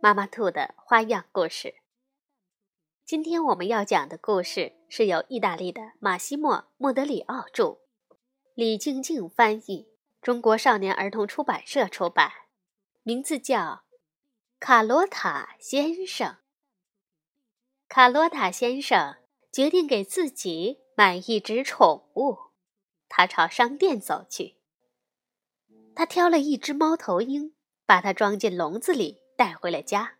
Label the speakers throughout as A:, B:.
A: 妈妈兔的花样故事。今天我们要讲的故事是由意大利的马西莫·莫德里奥著，李静静翻译，中国少年儿童出版社出版，名字叫《卡罗塔先生》。卡罗塔先生决定给自己买一只宠物，他朝商店走去。他挑了一只猫头鹰，把它装进笼子里。带回了家，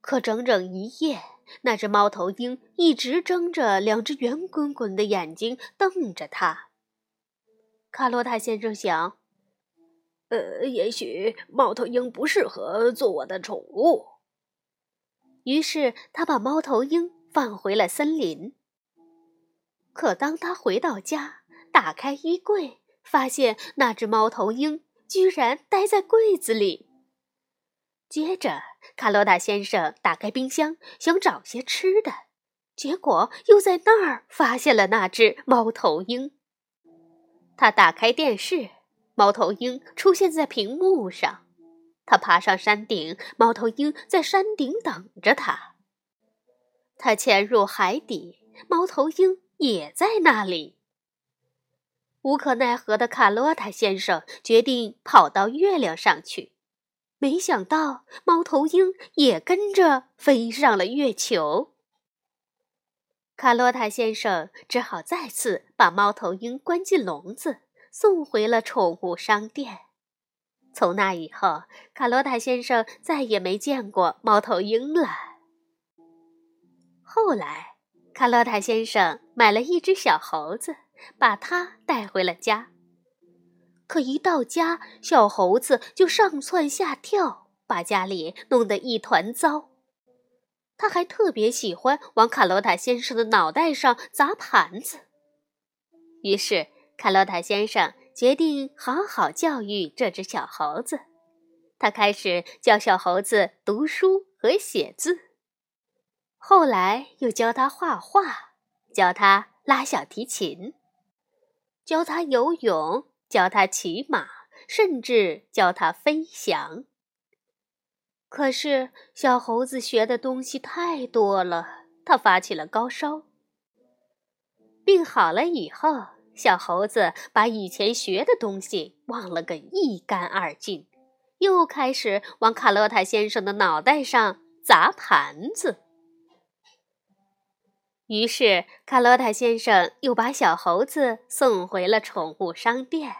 A: 可整整一夜，那只猫头鹰一直睁着两只圆滚滚的眼睛瞪着他。卡洛塔先生想：“
B: 呃，也许猫头鹰不适合做我的宠物。”
A: 于是他把猫头鹰放回了森林。可当他回到家，打开衣柜，发现那只猫头鹰居然待在柜子里。接着，卡洛塔先生打开冰箱，想找些吃的，结果又在那儿发现了那只猫头鹰。他打开电视，猫头鹰出现在屏幕上。他爬上山顶，猫头鹰在山顶等着他。他潜入海底，猫头鹰也在那里。无可奈何的卡洛塔先生决定跑到月亮上去。没想到，猫头鹰也跟着飞上了月球。卡洛塔先生只好再次把猫头鹰关进笼子，送回了宠物商店。从那以后，卡洛塔先生再也没见过猫头鹰了。后来，卡洛塔先生买了一只小猴子，把它带回了家。可一到家，小猴子就上蹿下跳，把家里弄得一团糟。他还特别喜欢往卡洛塔先生的脑袋上砸盘子。于是，卡洛塔先生决定好好教育这只小猴子。他开始教小猴子读书和写字，后来又教他画画，教他拉小提琴，教他游泳。教他骑马，甚至教他飞翔。可是小猴子学的东西太多了，他发起了高烧。病好了以后，小猴子把以前学的东西忘了个一干二净，又开始往卡洛塔先生的脑袋上砸盘子。于是，卡洛塔先生又把小猴子送回了宠物商店。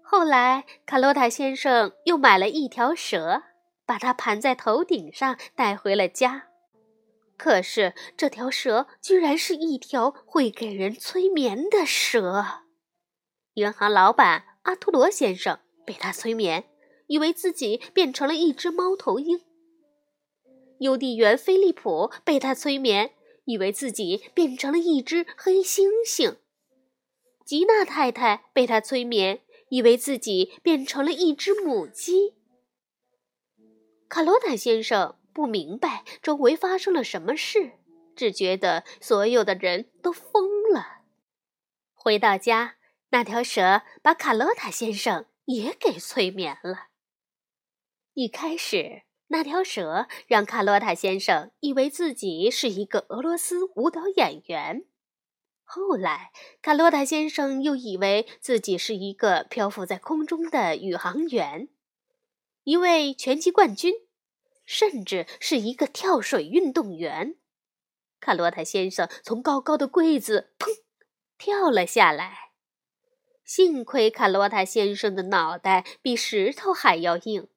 A: 后来，卡洛塔先生又买了一条蛇，把它盘在头顶上带回了家。可是，这条蛇居然是一条会给人催眠的蛇。银行老板阿图罗先生被它催眠，以为自己变成了一只猫头鹰。邮递员菲利普被他催眠。以为自己变成了一只黑猩猩，吉娜太太被他催眠，以为自己变成了一只母鸡。卡罗塔先生不明白周围发生了什么事，只觉得所有的人都疯了。回到家，那条蛇把卡罗塔先生也给催眠了。一开始。那条蛇让卡洛塔先生以为自己是一个俄罗斯舞蹈演员，后来卡洛塔先生又以为自己是一个漂浮在空中的宇航员，一位拳击冠军，甚至是一个跳水运动员。卡洛塔先生从高高的柜子砰跳了下来，幸亏卡洛塔先生的脑袋比石头还要硬。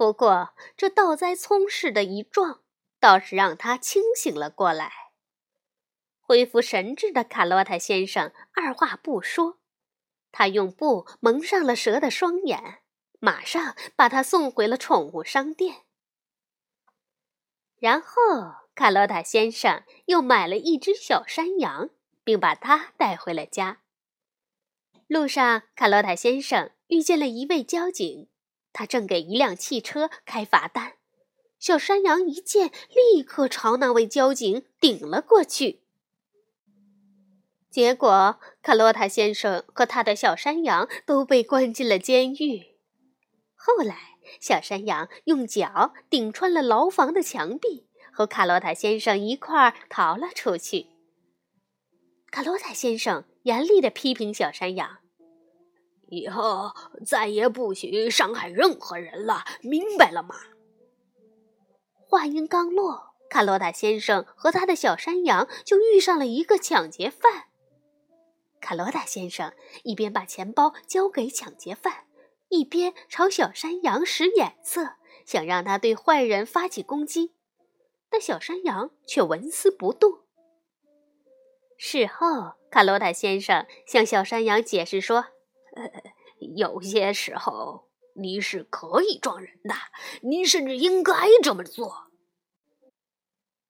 A: 不过，这倒栽葱似的一撞，倒是让他清醒了过来。恢复神智的卡洛塔先生二话不说，他用布蒙上了蛇的双眼，马上把它送回了宠物商店。然后，卡洛塔先生又买了一只小山羊，并把它带回了家。路上，卡洛塔先生遇见了一位交警，他正给一辆汽车开罚单。小山羊一见，立刻朝那位交警顶了过去。结果，卡洛塔先生和他的小山羊都被关进了监狱。后来，小山羊用脚顶穿了牢房的墙壁，和卡洛塔先生一块儿逃了出去。卡洛塔先生严厉地批评小山羊：“
B: 以后再也不许伤害任何人了，明白了吗？”
A: 话音刚落，卡洛塔先生和他的小山羊就遇上了一个抢劫犯。卡洛塔先生一边把钱包交给抢劫犯。一边朝小山羊使眼色，想让他对坏人发起攻击，但小山羊却纹丝不动。事后，卡洛塔先生向小山羊解释说：“，
B: 有些时候你是可以撞人的，你甚至应该这么做。”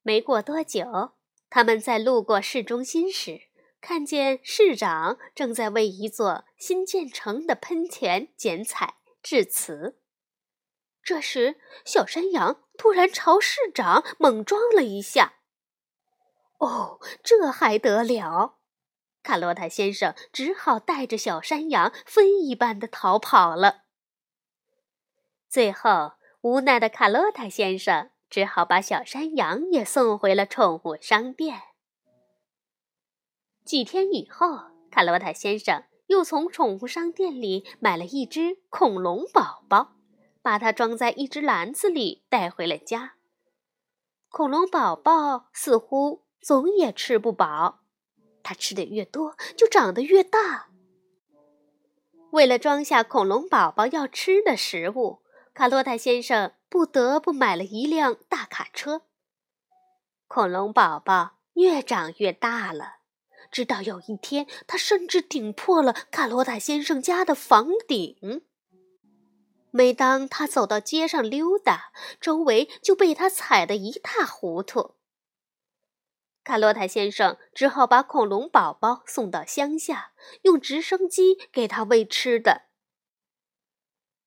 A: 没过多久，他们在路过市中心时。看见市长正在为一座新建成的喷泉剪彩致辞，这时小山羊突然朝市长猛撞了一下。哦，这还得了！卡洛塔先生只好带着小山羊飞一般的逃跑了。最后，无奈的卡洛塔先生只好把小山羊也送回了宠物商店。几天以后，卡洛塔先生又从宠物商店里买了一只恐龙宝宝，把它装在一只篮子里带回了家。恐龙宝宝似乎总也吃不饱，它吃的越多，就长得越大。为了装下恐龙宝宝要吃的食物，卡洛塔先生不得不买了一辆大卡车。恐龙宝宝越长越大了。直到有一天，他甚至顶破了卡洛塔先生家的房顶。每当他走到街上溜达，周围就被他踩得一塌糊涂。卡洛塔先生只好把恐龙宝宝送到乡下，用直升机给他喂吃的。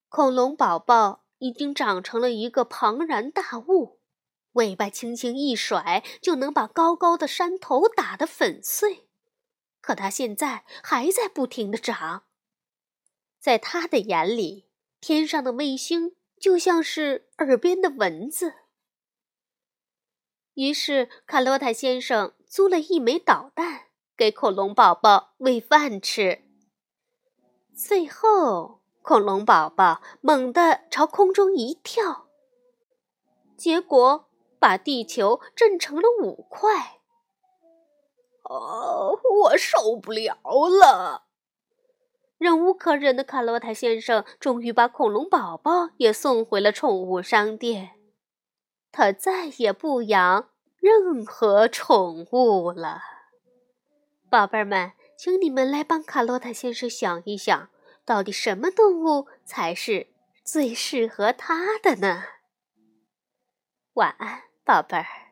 A: 恐龙宝宝已经长成了一个庞然大物，尾巴轻轻一甩，就能把高高的山头打得粉碎。可它现在还在不停的长，在他的眼里，天上的卫星就像是耳边的蚊子。于是，卡洛塔先生租了一枚导弹，给恐龙宝宝喂饭吃。最后，恐龙宝宝猛地朝空中一跳，结果把地球震成了五块。
B: 哦，我受不了了！
A: 忍无可忍的卡洛塔先生终于把恐龙宝宝也送回了宠物商店。他再也不养任何宠物了。宝贝儿们，请你们来帮卡洛塔先生想一想，到底什么动物才是最适合他的呢？晚安，宝贝儿。